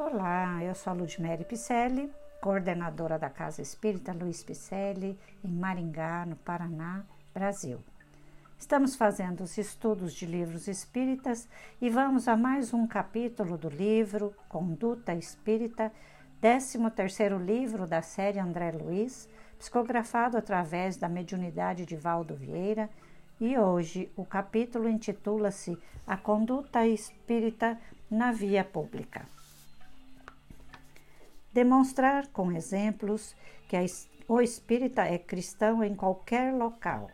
Olá, eu sou a Ludmere Picelli, coordenadora da Casa Espírita Luiz Picelli, em Maringá, no Paraná, Brasil. Estamos fazendo os estudos de livros espíritas e vamos a mais um capítulo do livro Conduta Espírita, 13º livro da série André Luiz, psicografado através da mediunidade de Valdo Vieira, e hoje o capítulo intitula-se A Conduta Espírita na Via Pública. Demonstrar com exemplos que a, o espírita é cristão em qualquer local.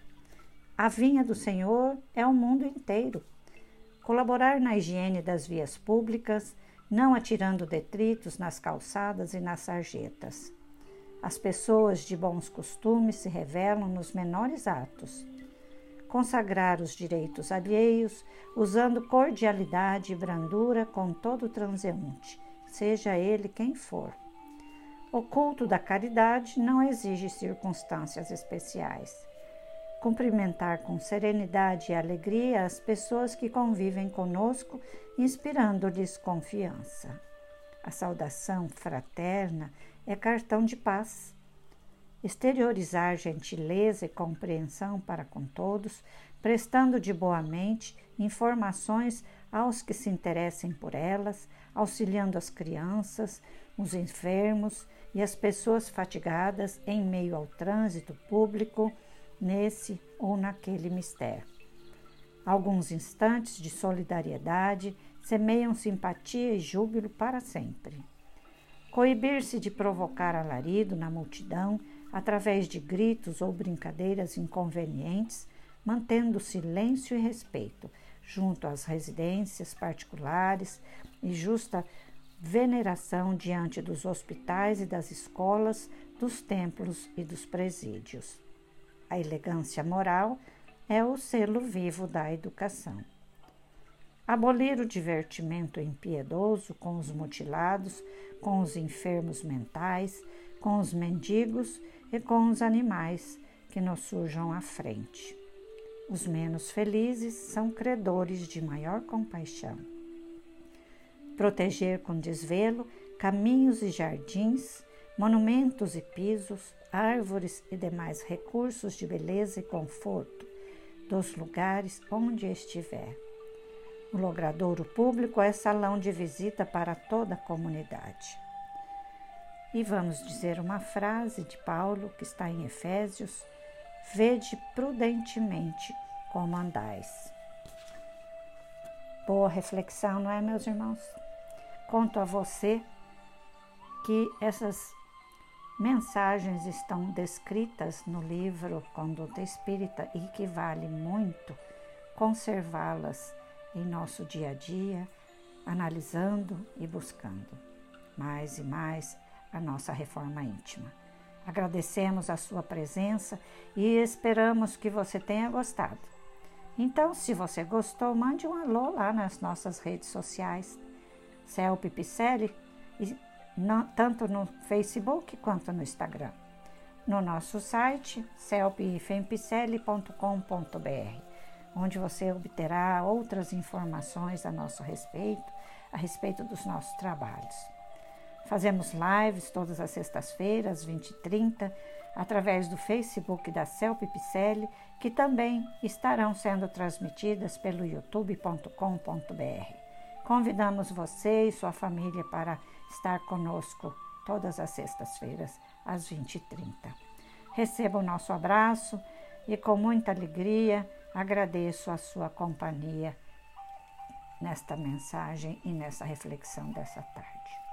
A vinha do Senhor é o mundo inteiro. Colaborar na higiene das vias públicas, não atirando detritos nas calçadas e nas sarjetas. As pessoas de bons costumes se revelam nos menores atos. Consagrar os direitos alheios, usando cordialidade e brandura com todo transeunte, seja ele quem for. O culto da caridade não exige circunstâncias especiais. Cumprimentar com serenidade e alegria as pessoas que convivem conosco, inspirando-lhes confiança. A saudação fraterna é cartão de paz. Exteriorizar gentileza e compreensão para com todos, prestando de boa mente informações aos que se interessem por elas, auxiliando as crianças, os enfermos e as pessoas fatigadas em meio ao trânsito público, nesse ou naquele mistério. Alguns instantes de solidariedade semeiam simpatia e júbilo para sempre. Coibir-se de provocar alarido na multidão através de gritos ou brincadeiras inconvenientes, mantendo silêncio e respeito junto às residências particulares e justa veneração diante dos hospitais e das escolas, dos templos e dos presídios. A elegância moral é o selo vivo da educação. Abolir o divertimento impiedoso com os mutilados, com os enfermos mentais, com os mendigos e com os animais que nos surjam à frente. Os menos felizes são credores de maior compaixão proteger com desvelo caminhos e jardins, monumentos e pisos, árvores e demais recursos de beleza e conforto dos lugares onde estiver. O logradouro público é salão de visita para toda a comunidade. E vamos dizer uma frase de Paulo que está em Efésios: Vede prudentemente como andais. Boa reflexão, não é, meus irmãos? Conto a você que essas mensagens estão descritas no livro Conduta Espírita e que vale muito conservá-las em nosso dia a dia, analisando e buscando mais e mais a nossa reforma íntima. Agradecemos a sua presença e esperamos que você tenha gostado. Então, se você gostou, mande um alô lá nas nossas redes sociais. Celpe Picelli, tanto no Facebook quanto no Instagram. No nosso site, celpifempicelli.com.br, onde você obterá outras informações a nosso respeito, a respeito dos nossos trabalhos. Fazemos lives todas as sextas-feiras, 20 e 30, através do Facebook da Celpe Picelli, que também estarão sendo transmitidas pelo youtube.com.br. Convidamos você e sua família para estar conosco todas as sextas-feiras, às 20h30. Receba o nosso abraço e, com muita alegria, agradeço a sua companhia nesta mensagem e nessa reflexão dessa tarde.